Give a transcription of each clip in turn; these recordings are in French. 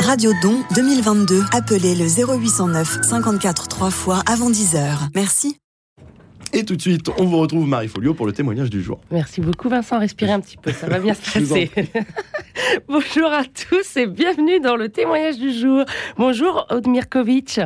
Radio Don 2022. Appelez le 0809 54 3 fois avant 10h. Merci. Et tout de suite, on vous retrouve Marie Folio pour le témoignage du jour. Merci beaucoup Vincent, respirez un petit peu, ça va bien se passer. Bonjour à tous et bienvenue dans le témoignage du jour. Bonjour Odmirkovic.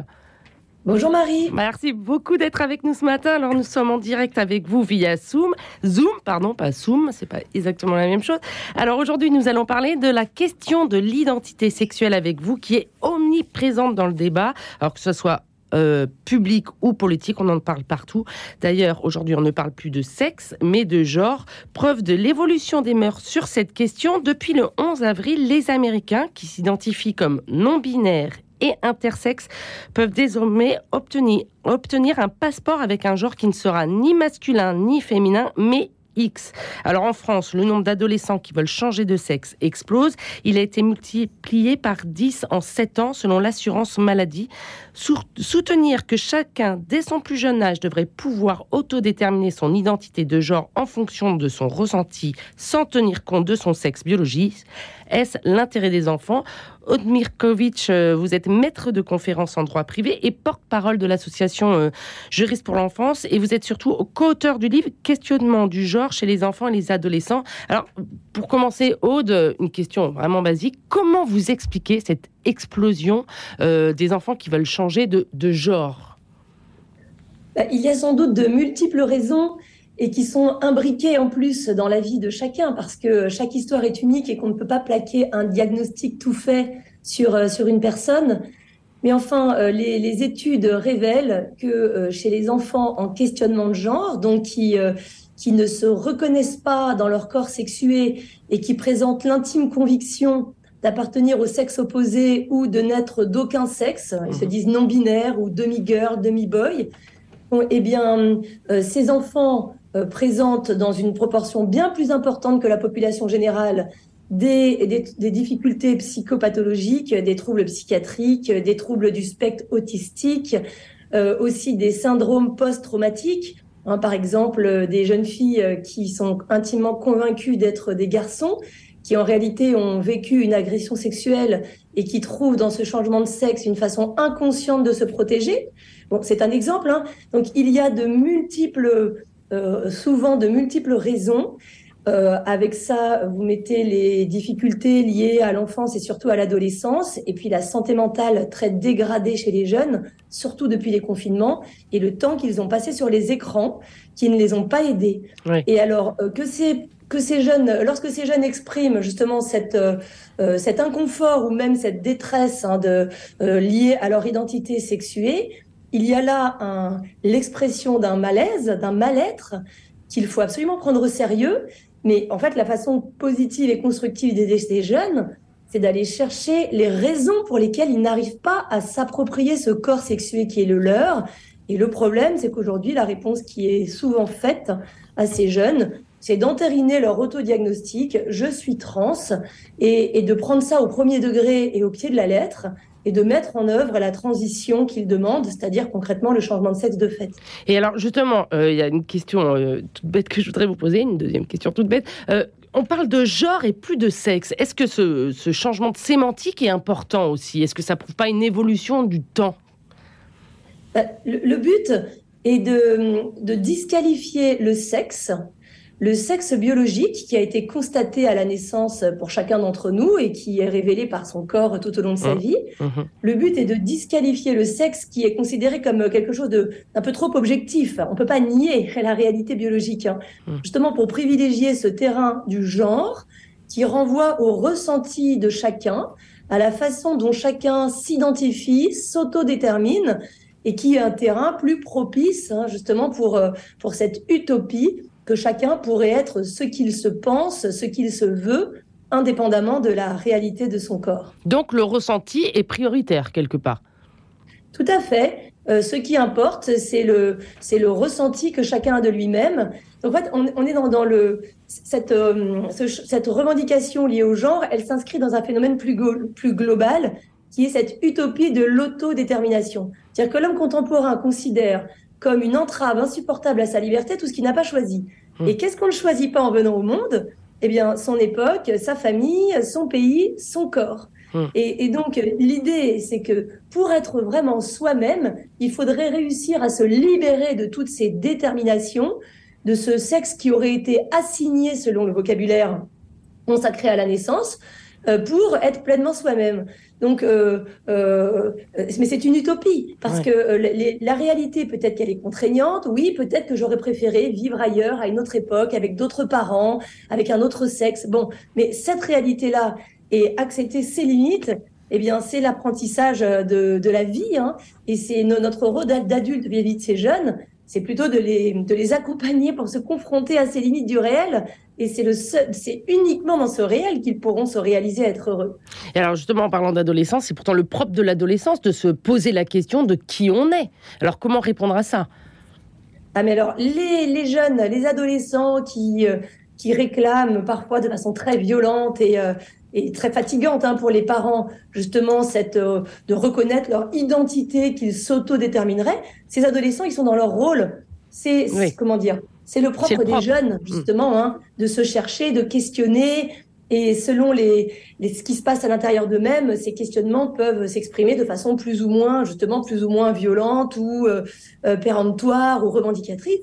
Bonjour Marie. Merci beaucoup d'être avec nous ce matin. Alors nous sommes en direct avec vous via Zoom. Zoom, pardon, pas Zoom, c'est pas exactement la même chose. Alors aujourd'hui, nous allons parler de la question de l'identité sexuelle avec vous qui est omniprésente dans le débat. Alors que ce soit euh, public ou politique, on en parle partout. D'ailleurs, aujourd'hui, on ne parle plus de sexe, mais de genre. Preuve de l'évolution des mœurs sur cette question. Depuis le 11 avril, les Américains, qui s'identifient comme non-binaires et intersexes peuvent désormais obtenir, obtenir un passeport avec un genre qui ne sera ni masculin ni féminin, mais X. Alors en France, le nombre d'adolescents qui veulent changer de sexe explose. Il a été multiplié par 10 en 7 ans selon l'assurance maladie. Soutenir que chacun, dès son plus jeune âge, devrait pouvoir autodéterminer son identité de genre en fonction de son ressenti sans tenir compte de son sexe biologique, est-ce l'intérêt des enfants? Odmirkovic, euh, vous êtes maître de conférences en droit privé et porte-parole de l'association euh, Juriste pour l'enfance et vous êtes surtout co-auteur du livre Questionnement du genre chez les enfants et les adolescents. Alors, pour commencer, Aude, une question vraiment basique. Comment vous expliquez cette explosion euh, des enfants qui veulent changer de, genre? Bah, Il y a sans doute de multiples raisons et qui sont imbriqués en plus dans la vie de chacun parce que chaque histoire est unique et qu'on ne peut pas plaquer un diagnostic tout fait sur, euh, sur une personne. Mais enfin, euh, les, les études révèlent que euh, chez les enfants en questionnement de genre, donc qui, qui ne se reconnaissent pas dans leur corps sexué et qui présentent l'intime conviction d'appartenir au sexe opposé ou de n'être d'aucun sexe, ils se mhm. disent non-binaires ou demi-girl, demi-boy, eh bien, ces enfants présente dans une proportion bien plus importante que la population générale des, des, difficultés psychopathologiques, des troubles psychiatriques, des troubles du spectre autistique, euh, aussi des syndromes post-traumatiques. Hein, par exemple, des jeunes filles euh, qui sont intimement convaincues d'être des garçons, qui en réalité ont vécu une agression sexuelle et qui trouvent dans ce changement de sexe une façon inconsciente de se protéger. Bon, c'est un exemple. Hein. Donc, il y a de multiples euh, souvent de multiples raisons. Euh, avec ça, vous mettez les difficultés liées à l'enfance et surtout à l'adolescence, et puis la santé mentale très dégradée chez les jeunes, surtout depuis les confinements, et le temps qu'ils ont passé sur les écrans, qui ne les ont pas aidés. Et alors euh, que ces que ces jeunes, lorsque ces jeunes expriment justement cette, cet inconfort ou même cette détresse hein, de, liée à leur identité sexuée, il y a là l'expression d'un malaise, d'un mal-être qu'il faut absolument prendre au sérieux. Mais en fait, la façon positive et constructive d'aider ces jeunes, c'est d'aller chercher les raisons pour lesquelles ils n'arrivent pas à s'approprier ce corps sexué qui est le leur. Et le problème, c'est qu'aujourd'hui, la réponse qui est souvent faite à ces jeunes, c'est d'entériner leur autodiagnostic, je suis trans, et, et, de prendre ça au premier degré et au pied de la lettre, et de mettre en œuvre la transition qu'il demande, c'est-à-dire concrètement le changement de sexe de fait. Et alors justement, euh, il y a une question euh, toute bête que je voudrais vous poser, une deuxième question toute bête. Euh, on parle de genre et plus de sexe. Est-ce que ce, ce, changement de sémantique est important aussi? Est-ce que ça prouve pas une évolution du temps? Bah, le, le, but est de, de disqualifier le sexe le sexe biologique qui a été constaté à la naissance pour chacun d'entre nous et qui est révélé par son corps tout au long de sa mmh. vie. Mmh. Le but est de disqualifier le sexe qui est considéré comme quelque chose d'un peu trop objectif. On ne peut pas nier la réalité biologique, hein. mmh. justement pour privilégier ce terrain du genre qui renvoie au ressenti de chacun, à la façon dont chacun s'identifie, s'autodétermine et qui est un terrain plus propice hein, justement pour, euh, pour cette utopie que chacun pourrait être ce qu'il se pense, ce qu'il se veut, indépendamment de la réalité de son corps. Donc le ressenti est prioritaire quelque part. Tout à fait. Euh, ce qui importe, c'est le, c'est le ressenti que chacun a de lui-même. En fait, on, est dans, dans le, cette, euh, cette revendication liée au genre, elle s'inscrit dans un phénomène plus, plus global, qui est cette utopie de l'autodétermination. C'est-à-dire que l'homme contemporain considère comme une entrave insupportable à sa liberté tout ce qu'il n'a pas choisi. Hmm. Et qu'est-ce qu'on ne choisit pas en venant au monde? Eh bien, son époque, sa famille, son pays, son corps. Hmm. Et, donc, l'idée, c'est que pour être vraiment soi-même, il faudrait réussir à se libérer de toutes ces déterminations, de ce sexe qui aurait été assigné selon le vocabulaire consacré à la naissance, pour être pleinement soi-même. Donc, euh, euh, mais c'est une utopie parce que la réalité peut-être qu'elle est contraignante. Oui, peut-être que j'aurais préféré vivre ailleurs, à une autre époque, avec d'autres parents, avec un autre sexe. Bon, mais cette réalité-là et accepter ses limites, eh bien, c'est l'apprentissage de, de, la vie, hein, et c'est notre rôle d'adulte vis-à-vis de ces jeunes, c'est plutôt de les, de les accompagner pour se confronter à ces limites du réel. Et c'est le c'est uniquement dans ce réel qu'ils pourront se réaliser, être heureux. Et alors justement, en parlant d'adolescence, c'est pourtant le propre de l'adolescence de se poser la question de qui on est. Alors comment répondre à ça? Ah mais alors les, les, jeunes, les adolescents qui euh, qui réclament parfois de façon très violente et, euh, et très fatigante hein, pour les parents, justement, cette, euh, de reconnaître leur identité qu'ils s'autodétermineraient. Ces adolescents, ils sont dans leur rôle. C'est, comment dire, c'est le propre des jeunes, mm. justement, hein, de se chercher, de questionner. Et selon les, les ce qui se passe à l'intérieur d'eux-mêmes, ces questionnements peuvent s'exprimer de façon plus ou moins, justement, plus ou moins violente ou euh, euh péremptoire ou revendicatrice.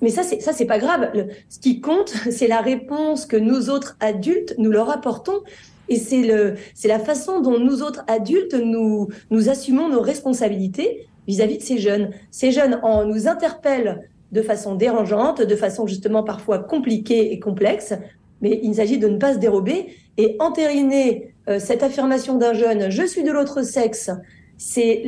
Mais ça, c'est ça, c'est pas grave. ce qui compte, c'est la réponse que nous autres adultes nous leur apportons. Et c'est le, c'est la façon dont nous autres adultes nous nous assumons nos responsabilités vis-à-vis de ces jeunes. Ces jeunes en nous interpellent de façon dérangeante, de façon justement parfois compliquée et complexe. Mais il s'agit de ne pas se dérober et entériner euh, cette affirmation d'un jeune "je suis de l'autre sexe". C'est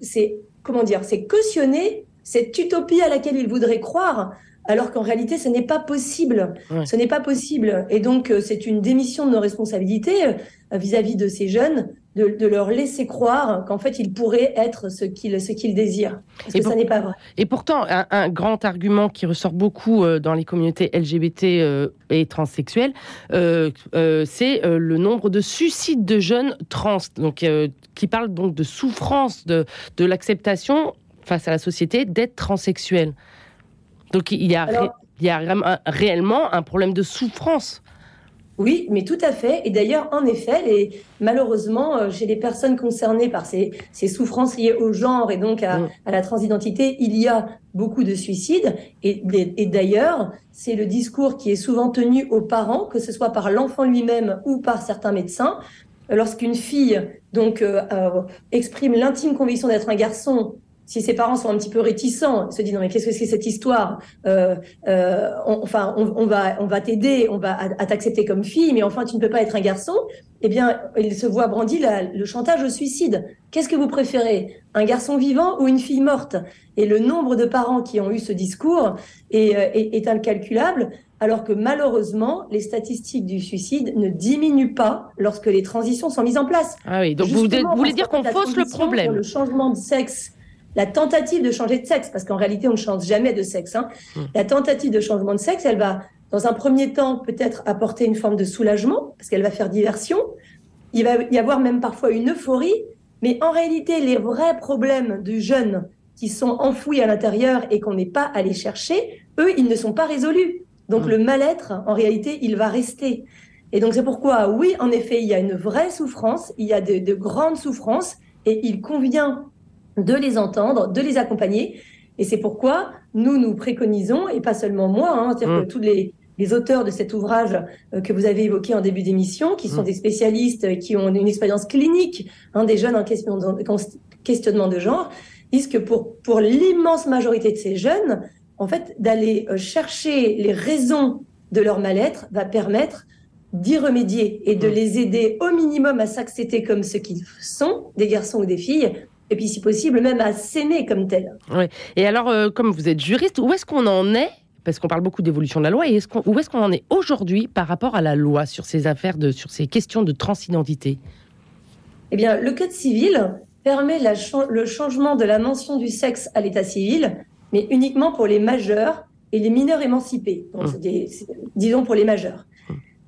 c'est comment dire, c'est cautionner cette utopie à laquelle il voudrait croire, alors qu'en réalité, ce n'est pas possible. Ce n'est pas possible. Et donc, euh, c'est une démission de nos responsabilités euh, vis-à-vis de ces jeunes, de, leur laisser croire qu'en fait, ils pourraient être ce qu'ils ce qu'ils désirent. Parce et que ça n'est pas vrai. Et pourtant, un, grand argument qui ressort beaucoup euh, dans les communautés LGBT et transsexuelles, c'est le nombre de suicides de jeunes trans, donc qui parlent donc de souffrance de, de l'acceptation face à la société d'être transsexuel. Donc il y a, il y a réellement un problème de souffrance. Oui, mais tout à fait. Et d'ailleurs, en effet, les, malheureusement, euh, chez les personnes concernées par ces, ces souffrances liées au genre et donc à, mm. à, la transidentité, il y a beaucoup de suicides. Et, et d'ailleurs, c'est le discours qui est souvent tenu aux parents, que ce soit par l'enfant lui-même ou par certains médecins. Lorsqu'une fille donc euh, euh, exprime l'intime conviction d'être un garçon si ses parents sont un petit peu réticents, se disent non mais qu'est-ce que c'est cette histoire euh, euh, Enfin, on, va on va t'aider, on va à, t'accepter comme fille, mais enfin tu ne peux pas être un garçon. Eh bien, il se voit brandi le chantage au suicide. Qu'est-ce que vous préférez? Un garçon vivant ou une fille morte? Et le nombre de parents qui ont eu ce discours est, euh, est, est incalculable alors que malheureusement, les statistiques du suicide ne diminuent pas lorsque les transitions sont mises en place. Ah oui, donc vous, voulez dire qu'on fausse le problème. Le changement de sexe la tentative de changer de sexe, parce qu'en réalité, on ne change jamais de sexe. Hein. Hmm. La tentative de changement de sexe, elle va, dans un premier temps, peut-être apporter une forme de soulagement, parce qu'elle va faire diversion. Il va y avoir même parfois une euphorie, mais en réalité, les vrais problèmes du jeune qui sont enfouis à l'intérieur et qu'on n'est pas allé chercher, eux, ils ne sont pas résolus. Donc hmm. le mal-être, en réalité, il va rester. Et donc c'est pourquoi, oui, en effet, il y a une vraie souffrance, il y a de, de grandes souffrances, et il convient de les entendre, de les accompagner. Et c'est pourquoi nous, nous préconisons, et pas seulement moi, hein, c'est-à-dire que mm. tous les, auteurs de cet ouvrage euh, que vous avez évoqué en début d'émission, qui sont mm. des spécialistes, euh, qui ont une expérience clinique, hein, des jeunes en questionnement de genre, disent que pour, pour l'immense majorité de ces jeunes, en fait, d'aller euh, chercher les raisons de leur mal-être va permettre d'y remédier et de mm. les aider au minimum à s'accepter comme ce qu'ils sont, des garçons ou des filles, et puis si possible même à s'aimer comme tel. Oui. Et alors, euh, comme vous êtes juriste, où est-ce qu'on en est parce qu'on parle beaucoup d'évolution de la loi, et où est-ce qu'on en est aujourd'hui par rapport à la loi sur ces affaires, de, sur ces questions de transidentité? Eh bien, le Code civil permet la, le changement de la mention du sexe à l'état civil, mais uniquement pour les majeurs et les mineurs émancipés, donc mmh. disons pour les majeurs.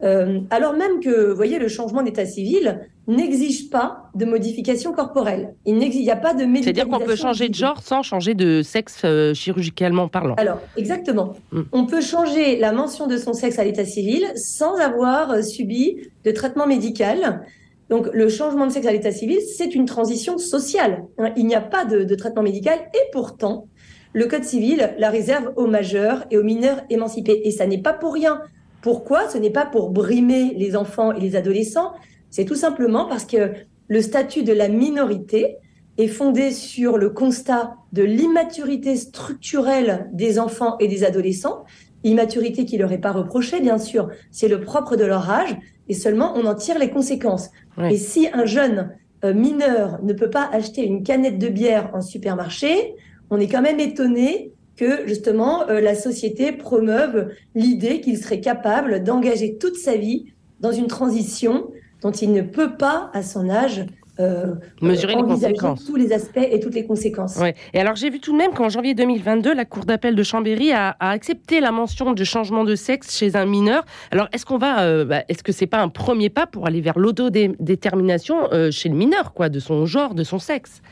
Euh, alors même que, vous voyez, le changement d'état civil n'exige pas de modification corporelle. Il n'y a pas de C'est-à-dire qu'on peut changer de genre sans changer de sexe euh, chirurgicalement parlant. Alors, exactement. Hmm. On peut changer la mention de son sexe à l'état civil sans avoir euh, subi de traitement médical. Donc, le changement de sexe à l'état civil, c'est une transition sociale. Hein. Il n'y a pas de, de, traitement médical et pourtant, le Code civil la réserve aux majeurs et aux mineurs émancipés. Et ça n'est pas pour rien. Pourquoi? Ce n'est pas pour brimer les enfants et les adolescents. C'est tout simplement parce que le statut de la minorité est fondé sur le constat de l'immaturité structurelle des enfants et des adolescents, immaturité qui leur est pas reprochée, bien sûr, c'est le propre de leur âge, et seulement on en tire les conséquences. Et si un jeune euh, mineur ne peut pas acheter une canette de bière en supermarché, on est quand même étonné que justement euh, la société promeuve l'idée qu'il serait capable d'engager toute sa vie dans une transition dont il ne peut pas, à son âge, euh, mesurer les conséquences. tous les aspects et toutes les conséquences. Ouais. Et alors j'ai vu tout de même qu'en janvier 2022, la Cour d'appel de Chambéry a, accepté la mention de changement de sexe chez un mineur. Alors est-ce qu'on va, euh, bah, est-ce que c'est pas un premier pas pour aller vers l'autodétermination euh, chez le mineur, quoi, de son genre, de son sexe?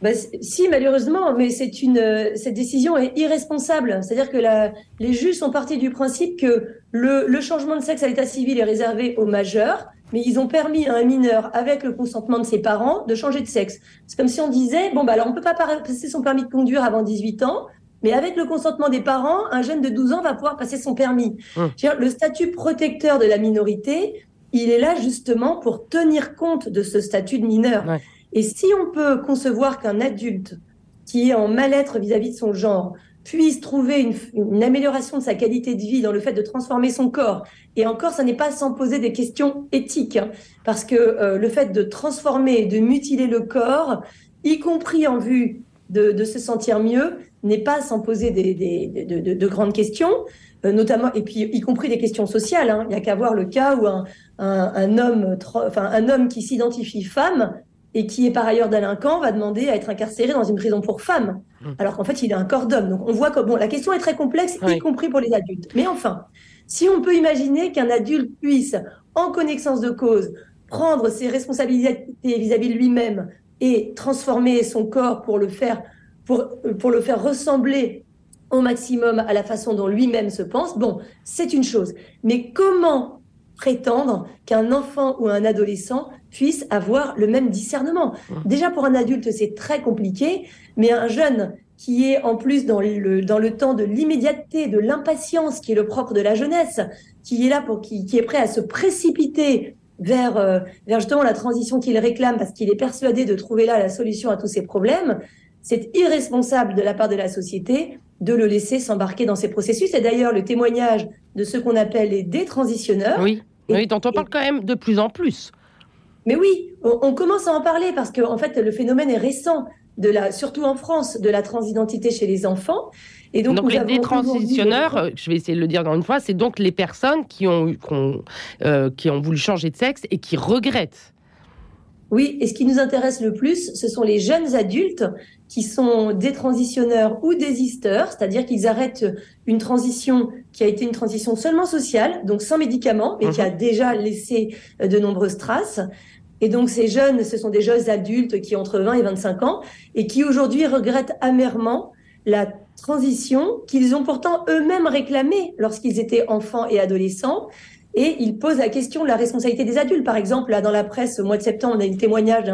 Bah, si, malheureusement, mais c'est une, cette décision est irresponsable. C'est-à-dire que la, les juges sont partis du principe que le, le changement de sexe à l'état civil est réservé aux majeurs, mais ils ont permis à un mineur, avec le consentement de ses parents, de changer de sexe. C'est comme si on disait, bon, bah alors on peut pas passer son permis de conduire avant 18 ans, mais avec le consentement des parents, un jeune de 12 ans va pouvoir passer son permis. Hum. Le statut protecteur de la minorité, il est là justement pour tenir compte de ce statut de mineur. Et si on peut concevoir qu'un adulte qui est en mal-être vis-à-vis de son genre puisse trouver une, amélioration de sa qualité de vie dans le fait de transformer son corps. Et encore, ça n'est pas sans poser des questions éthiques, hein, parce que euh, le fait de transformer, de mutiler le corps, y compris en vue de, se sentir mieux, n'est pas sans poser des, de, de, de, grandes questions, euh, notamment, et puis y compris des questions sociales. Hein. Il n'y a qu'à voir le cas où un, un, un homme, enfin un homme qui s'identifie femme et qui est par ailleurs délinquant va demander à être incarcéré dans une prison pour femmes. Alors qu'en fait il a un corps d'homme. Donc on voit que bon, la question est très complexe, y compris pour les adultes. Mais enfin, si on peut imaginer qu'un adulte puisse, en connaissance de cause, prendre ses responsabilités vis-à-vis de lui-même et transformer son corps pour le faire, pour, pour le faire ressembler au maximum à la façon dont lui-même se pense, bon, c'est une chose. Mais comment prétendre qu'un enfant ou un adolescent puisse avoir le même discernement. Mmh. Déjà pour un adulte, c'est très compliqué, mais un jeune qui est en plus dans le, dans le temps de l'immédiateté, de l'impatience qui est le propre de la jeunesse, qui est là pour qui, qui est prêt à se précipiter vers, euh, vers justement la transition qu'il réclame parce qu'il est persuadé de trouver là la solution à tous ses problèmes, c'est irresponsable de la part de la société de le laisser s'embarquer dans ces processus. Et d'ailleurs, le témoignage de ce qu'on appelle les détransitionneurs. Oui, oui dont on parle quand même de plus en plus. Mais oui, on, commence à en parler parce que en fait, le phénomène est récent, de la, surtout en France, de la transidentité chez les enfants. Et donc, les détransitionneurs, je vais essayer de le dire dans une fois, c'est donc les personnes qui ont, qui ont, euh, qui ont voulu changer de sexe et qui regrettent. Oui, et ce qui nous intéresse le plus, ce sont les jeunes adultes qui sont des transitionneurs ou désisteurs, c'est-à-dire qu'ils arrêtent une transition qui a été une transition seulement sociale, donc sans médicaments, mais qui a mhm. déjà laissé euh, de nombreuses traces. Et donc ces jeunes, ce sont des jeunes adultes qui ont entre 20 et 25 ans et qui aujourd'hui regrettent amèrement la transition qu'ils ont pourtant eux-mêmes réclamée lorsqu'ils étaient enfants et adolescents. Et ils posent la question de la responsabilité des adultes. Par exemple, là, dans la presse, au mois de septembre, on a eu le témoignage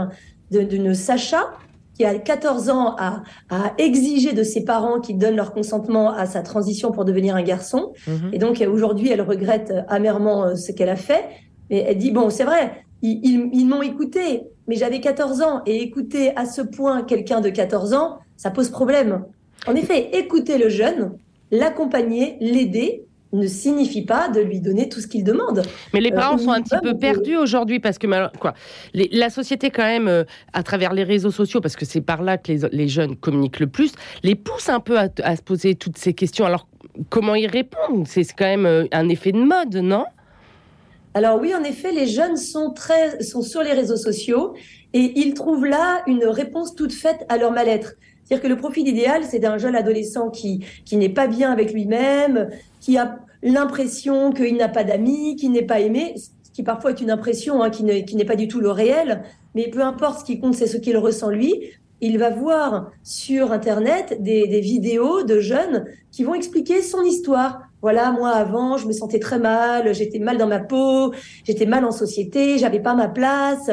d'une Sacha qui a 14 ans a, a exigé de ses parents qu'ils donnent leur consentement à sa transition pour devenir un garçon. Mhm. Et donc aujourd'hui, elle regrette amèrement euh, ce qu'elle a fait. Mais elle dit, bon, c'est vrai, ils, m'ont écouté, mais j'avais 14 ans et écouter à ce point quelqu'un de 14 ans, ça pose problème. En effet, écouter le jeune, l'accompagner, l'aider, ne signifie pas de lui donner tout ce qu'il demande. Mais les parents euh, sont un petit peu perdus aujourd'hui parce que quoi, la société quand même, euh, à travers les réseaux sociaux, parce que c'est par là que les, jeunes communiquent le plus, les pousse un peu à, à se poser toutes ces questions. Alors comment y répondre? C'est quand même euh, un effet de mode, non? Alors oui, en effet, les jeunes sont très sont sur les réseaux sociaux et ils trouvent là une réponse toute faite à leur mal-être. C'est-à-dire que le profil idéal, c'est d'un jeune adolescent qui qui n'est pas bien avec lui-même, qui a l'impression qu'il n'a pas d'amis, qu'il n'est pas aimé, ce qui parfois est une impression hein, qui n'est pas du tout le réel. Mais peu importe, ce qui compte, c'est ce qu'il ressent lui. Il va voir sur Internet des, des vidéos de jeunes qui vont expliquer son histoire voilà, moi avant, je me sentais très mal, j'étais mal dans ma peau, j'étais mal en société, j'avais pas ma place.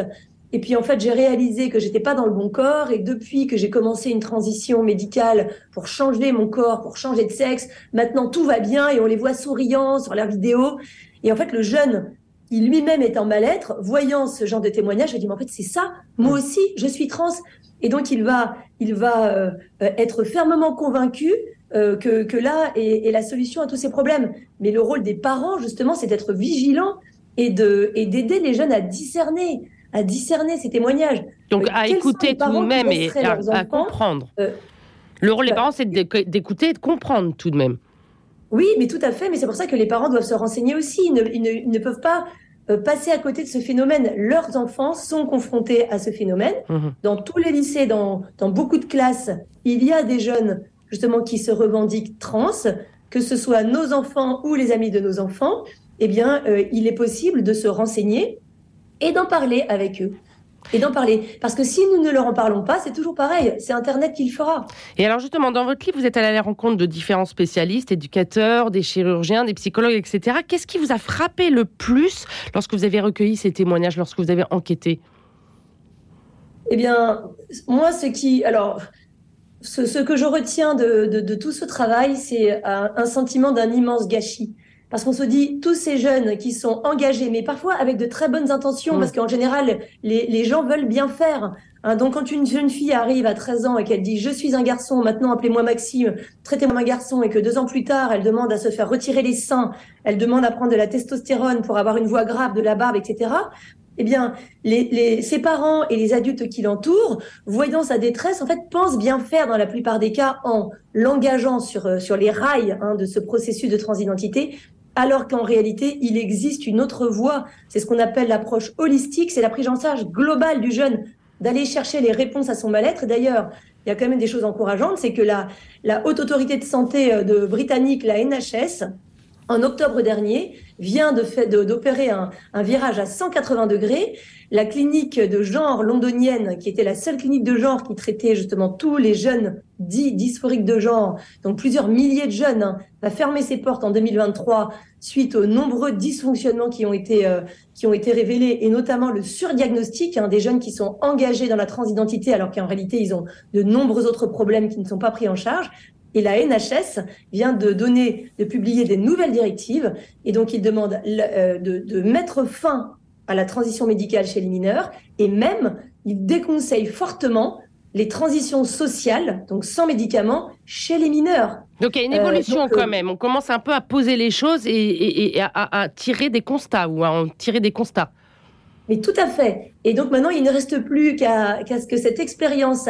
Et puis en fait, j'ai réalisé que j'étais pas dans le bon corps et depuis que j'ai commencé une transition médicale pour changer mon corps, pour changer de sexe, maintenant tout va bien et on les voit souriants sur leurs vidéos. Et en fait, le jeune qui lui-même est en mal-être, voyant ce genre de témoignage, il dit mais en fait c'est ça, moi aussi je suis trans. Et donc il va, il va euh, être fermement convaincu euh, que, que, là est, est, la solution à tous ces problèmes. Mais le rôle des parents justement, c'est d'être vigilant et de et d'aider les jeunes à discerner à discerner ces témoignages. Donc euh, à écouter tout de même et à, comprendre. Euh, le rôle des bah, parents, c'est d'écouter et de comprendre tout de même. Oui, mais tout à fait. Mais c'est pour ça que les parents doivent se renseigner aussi. Ils ne, ils ne, peuvent pas euh, passer à côté de ce phénomène. Leurs enfants sont confrontés à ce phénomène. Mhm. Dans tous les lycées, dans, dans beaucoup de classes, il y a des jeunes justement qui se revendiquent trans, que ce soit nos enfants ou les amis de nos enfants. Eh bien, il est possible de se renseigner et d'en parler avec eux. Et d'en parler. Parce que si nous ne leur en parlons pas, c'est toujours pareil. C'est Internet qui le fera. Et alors, justement, dans votre livre, vous êtes allé à la rencontre de différents spécialistes, éducateurs, des chirurgiens, des psychologues, etc. Qu'est-ce qui vous a frappé le plus lorsque vous avez recueilli ces témoignages, lorsque vous avez enquêté? Eh bien, moi, ce qui. Alors. Ce, que je retiens de, de tout ce travail, c'est un sentiment d'un immense gâchis parce qu'on se dit tous ces jeunes qui sont engagés, mais parfois avec de très bonnes intentions, mm. parce qu'en général, les, les, gens veulent bien faire. Hein. donc quand une jeune fille arrive à 13 ans et qu'elle dit je suis un garçon, maintenant appelez-moi Maxime, traitez-moi un garçon, et que deux ans plus tard, elle demande à se faire retirer les seins, elle demande à prendre de la testostérone pour avoir une voix grave, de la barbe, etc. Eh bien, les, les, ses parents et les adultes qui l'entourent, voyant sa détresse, en fait, pensent bien faire dans la plupart des cas en l'engageant sur, euh, sur les rails hein, de ce processus de transidentité, alors qu'en réalité, il existe une autre voie. C'est ce qu'on appelle l'approche holistique, c'est la prise en charge globale du jeune, d'aller chercher les réponses à son mal-être. D'ailleurs, il y a quand même des choses encourageantes, c'est que la, la haute autorité de santé euh, de britannique, la NHS, en octobre dernier, vient d'opérer de un, un, virage à 180 degrés. La clinique de genre londonienne, qui était la seule clinique de genre qui traitait justement tous les jeunes dits dysphoriques de genre, donc plusieurs milliers de jeunes, hein, va fermer ses portes en 2023 suite aux nombreux dysfonctionnements qui ont été, euh, qui ont été révélés, et notamment le surdiagnostic hein, des jeunes qui sont engagés dans la transidentité alors qu'en réalité ils ont de nombreux autres problèmes qui ne sont pas pris en charge. Et la NHS vient de donner, de publier des nouvelles directives, et donc il demande euh, de, de mettre fin à la transition médicale chez les mineurs, et même il déconseille fortement les transitions sociales, donc sans médicaments, chez les mineurs. Donc il y a une euh, évolution quand euh, même. On commence un peu à poser les choses et, à, tirer des constats ou à en tirer des constats. Mais tout à fait. Et donc maintenant, il ne reste plus qu'à ce que cette expérience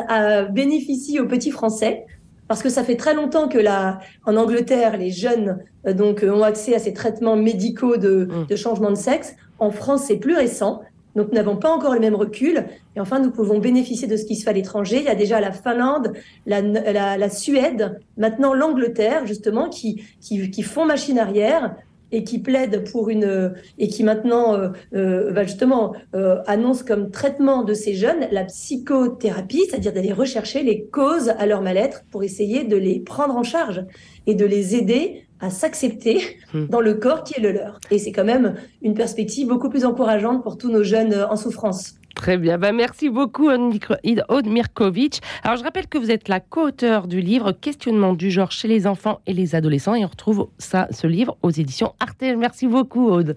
bénéficie aux petits Français parce que ça fait très longtemps que là, en Angleterre, les jeunes euh, donc ont accès à ces traitements médicaux de, mmh. de changement de sexe. En France, c'est plus récent. Donc, nous n'avons pas encore le même recul. Et enfin, nous pouvons bénéficier de ce qui se fait à l'étranger. Il y a déjà la Finlande, la, la, la Suède, maintenant l'Angleterre, justement, qui, qui, qui, font machine arrière et qui plaident pour une et qui maintenant euh, euh, va justement euh, annonce comme traitement de ces jeunes la psychothérapie, c'est-à-dire d'aller rechercher les causes à leur mal-être pour essayer de les prendre en charge et de les aider à s'accepter hmm. dans le corps qui est le leur. Et c'est quand même une perspective beaucoup plus encourageante pour tous nos jeunes en souffrance. Très bien. Bah, merci beaucoup, Aude Mirkovic. Alors, je rappelle que vous êtes la co-auteur du livre Questionnement du genre chez les enfants et les adolescents. Et on retrouve ça, ce livre aux éditions Arte. Merci beaucoup, Aude.